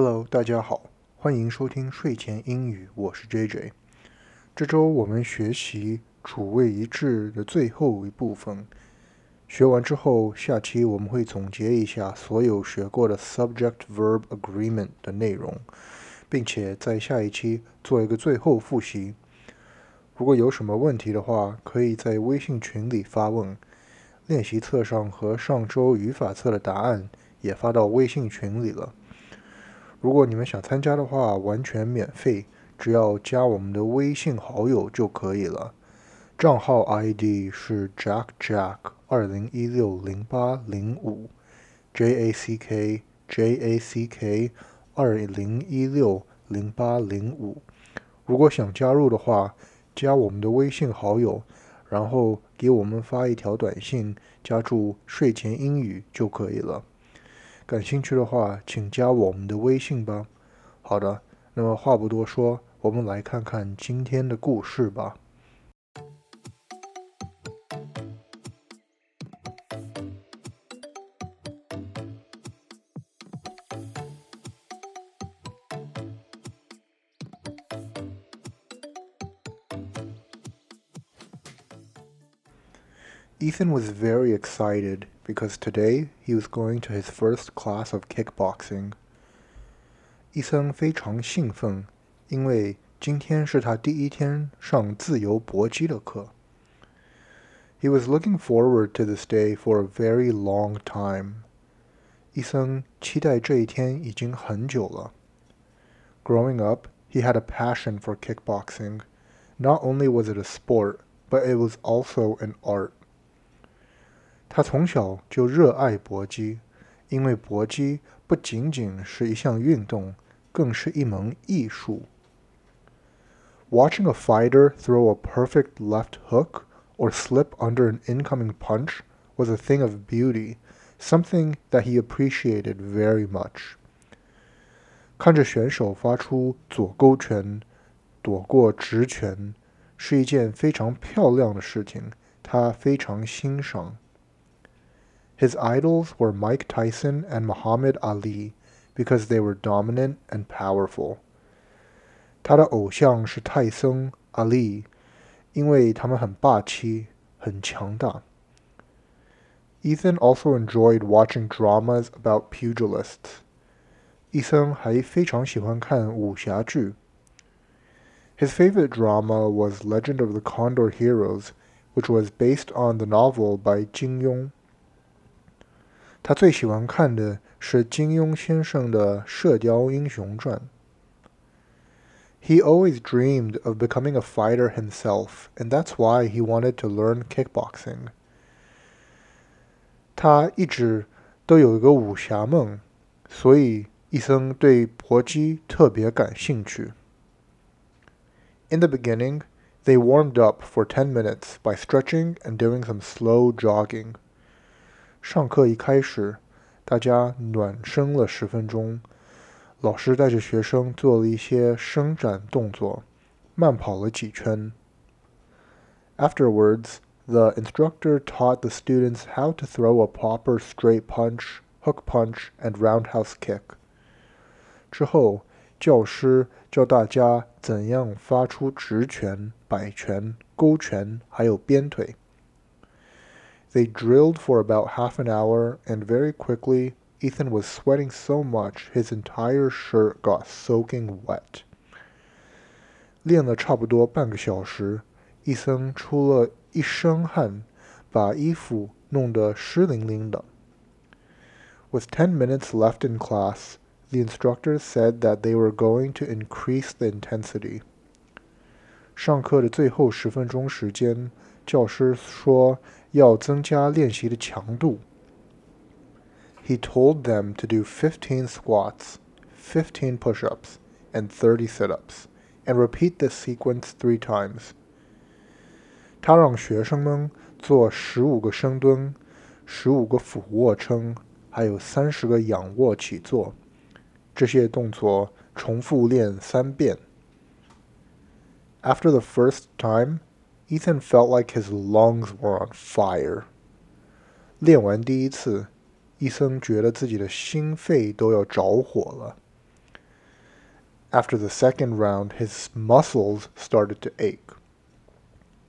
Hello，大家好，欢迎收听睡前英语，我是 JJ。这周我们学习主谓一致的最后一部分，学完之后，下期我们会总结一下所有学过的 subject-verb agreement 的内容，并且在下一期做一个最后复习。如果有什么问题的话，可以在微信群里发问。练习册上和上周语法册的答案也发到微信群里了。如果你们想参加的话，完全免费，只要加我们的微信好友就可以了。账号 ID 是 Jack Jack 二零一六零八零五，J A C K J A C K 二零一六零八零五。如果想加入的话，加我们的微信好友，然后给我们发一条短信，加注睡前英语就可以了。感兴趣的话，请加我们的微信吧。好的，那么话不多说，我们来看看今天的故事吧。Ethan was very excited because today he was going to his first class of kickboxing. 伊森非常兴奋，因为今天是他第一天上自由搏击的课。He was looking forward to this day for a very long time. 伊森期待这一天已经很久了。Growing up, he had a passion for kickboxing. Not only was it a sport, but it was also an art. 他从小就热爱搏击，因为搏击不仅仅是一项运动，更是一门艺术。Watching a fighter throw a perfect left hook or slip under an incoming punch was a thing of beauty, something that he appreciated very much. 看着选手发出左勾拳，躲过直拳，是一件非常漂亮的事情，他非常欣赏。His idols were Mike Tyson and Muhammad Ali because they were dominant and powerful. 他的偶像是泰森、阿利，因为他们很霸气、很强大。Ethan also enjoyed watching dramas about pugilists. 伊森还非常喜欢看武侠剧。His favorite drama was Legend of the Condor Heroes, which was based on the novel by Jin Yong. 他最喜欢看的是金庸先生的《射雕英雄传》。He always dreamed of becoming a fighter himself, and that's why he wanted to learn kickboxing. 他一直都有一个武侠梦，所以伊森对搏击特别感兴趣。In the beginning, they warmed up for 10 minutes by stretching and doing some slow jogging. 上课一开始，大家暖身了十分钟。老师带着学生做了一些伸展动作，慢跑了几圈。Afterwards, the instructor taught the students how to throw a proper straight punch, hook punch, and roundhouse kick. 之后，教师教大家怎样发出直拳、摆拳、勾拳，还有鞭腿。They drilled for about half an hour, and very quickly Ethan was sweating so much his entire shirt got soaking wet. 练了差不多半个小时，伊森出了一身汗，把衣服弄得湿淋淋的。With ten minutes left in class, the instructors said that they were going to increase the intensity. 上课的最后十分钟时间，教师说 要增加练习的强度。He told them to do 15 squats, 15 push-ups, and 30 sit-ups, and repeat this sequence three times. 他让学生们做十五个深蹲，十五个俯卧撑，还有三十个仰卧起坐。这些动作重复练三遍。After the first time, Ethan felt like his lungs were on fire. 练完第一次，伊森觉得自己的心肺都要着火了。 After the second round, his muscles started to ache.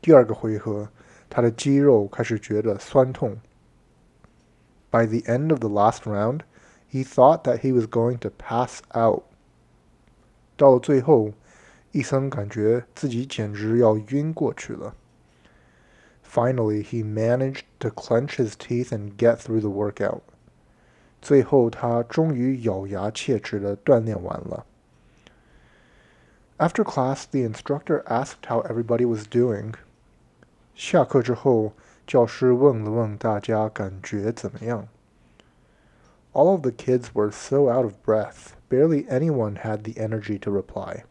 第二个回合，他的肌肉开始觉得酸痛。By the end of the last round, he thought that he was going to pass out. 到了最后， 伊森感觉自己简直要晕过去了。Finally, he managed to clench his teeth and get through the workout. 最后，他终于咬牙切齿地锻炼完了。After class, the instructor asked how everybody was doing. 下课之后，教师问了问大家感觉怎么样。All of the kids were so out of breath, barely anyone had the energy to reply.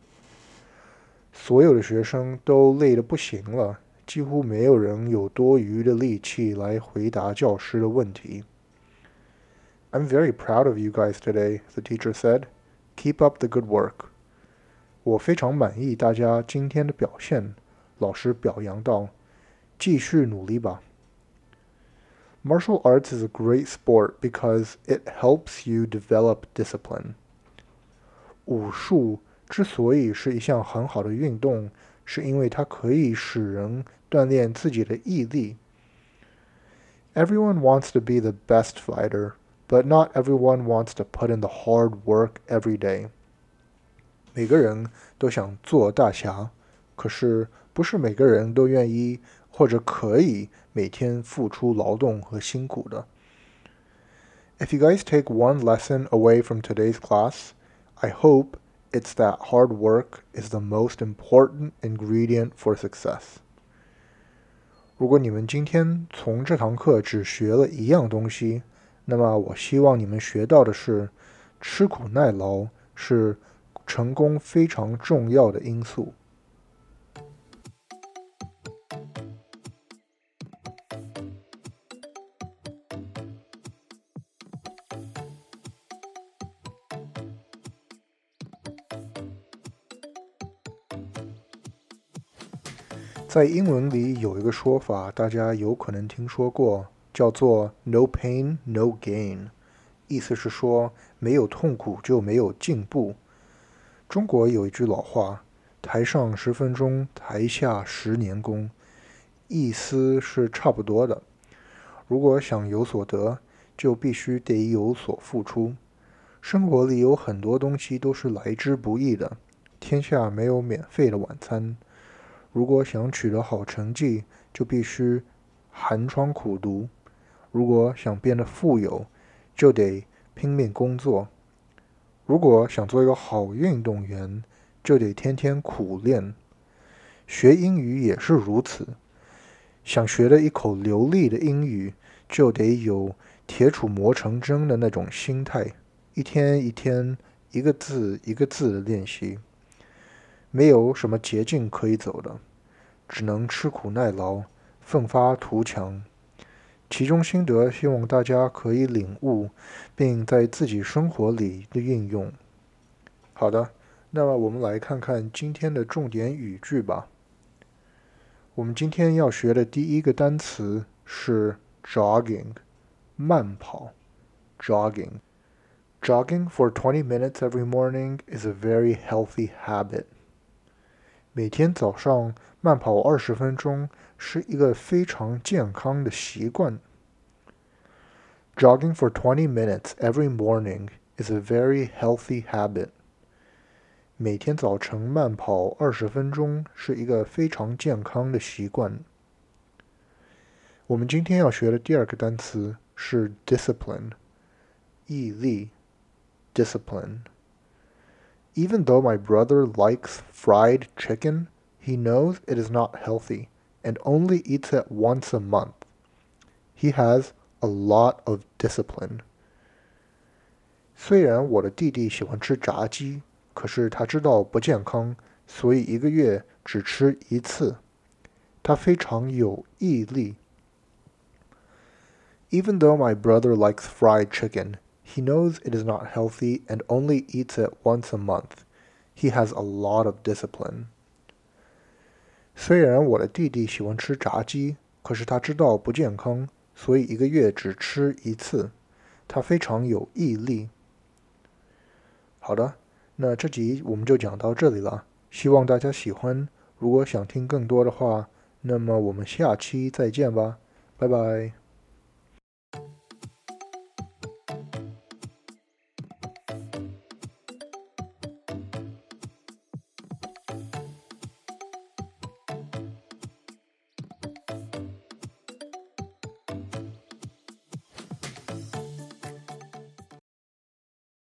所有的学生都累得不行了，几乎没有人有多余的力气来回答教师的问题。I'm very proud of you guys today, the teacher said. Keep up the good work. 我非常满意大家今天的表现，老师表扬道：“继续努力吧。” Martial arts is a great sport because it helps you develop discipline. 武术 之所以是一项很好的运动，是因为它可以使人锻炼自己的毅力。Everyone wants to be the best fighter, but not everyone wants to put in the hard work every day. 每个人都想做大侠，可是不是每个人都愿意或者可以每天付出劳动和辛苦的。If you guys take one lesson away from today's class, I hope it's that hard work is the most important ingredient for success. 如果你们今天从这堂课只学了一样东西，那么我希望你们学到的是，吃苦耐劳是。成功非常重要的因素。在英文里有一个说法，大家有可能听说过，叫做 “no pain, no gain”，意思是说没有痛苦就没有进步。中国有一句老话：“台上十分钟，台下十年功。”意思是差不多的。如果想有所得，就必须得有所付出。生活里有很多东西都是来之不易的，天下没有免费的晚餐。如果想取得好成绩，就必须寒窗苦读；如果想变得富有，就得拼命工作。如果想做一个好运动员，就得天天苦练。学英语也是如此，想学的一口流利的英语，就得有铁杵磨成针的那种心态，一天一天，一个字一个字的练习。没有什么捷径可以走的，只能吃苦耐劳，奋发图强。其中心得，希望大家可以领悟，并在自己生活里的运用。好的，那么我们来看看今天的重点语句吧。我们今天要学的第一个单词是 jogging，慢跑。jogging。Jogging for twenty minutes every morning is a very healthy habit. 每天早上慢跑二十分钟是一个非常健康的习惯。Jogging for 20 minutes every morning is a very healthy habit. 每天早晨慢跑二十分钟是一个非常健康的习惯。我们今天要学的第二个单词是 discipline，毅力，discipline。 Even though my brother likes fried chicken, he knows it is not healthy and only eats it once a month. He has a lot of discipline. 虽然我的弟弟喜欢吃炸鸡，可是他知道不健康，所以一个月只吃一次。他非常有毅力。Even though my brother likes fried chicken, he knows it is not healthy and only eats it once a month. He has a lot of discipline. 虽然我的弟弟喜欢吃炸鸡，可是他知道不健康，所以一个月只吃一次。他非常有毅力。好的，那这集我们就讲到这里了，希望大家喜欢。如果想听更多的话，那么我们下期再见吧，拜拜。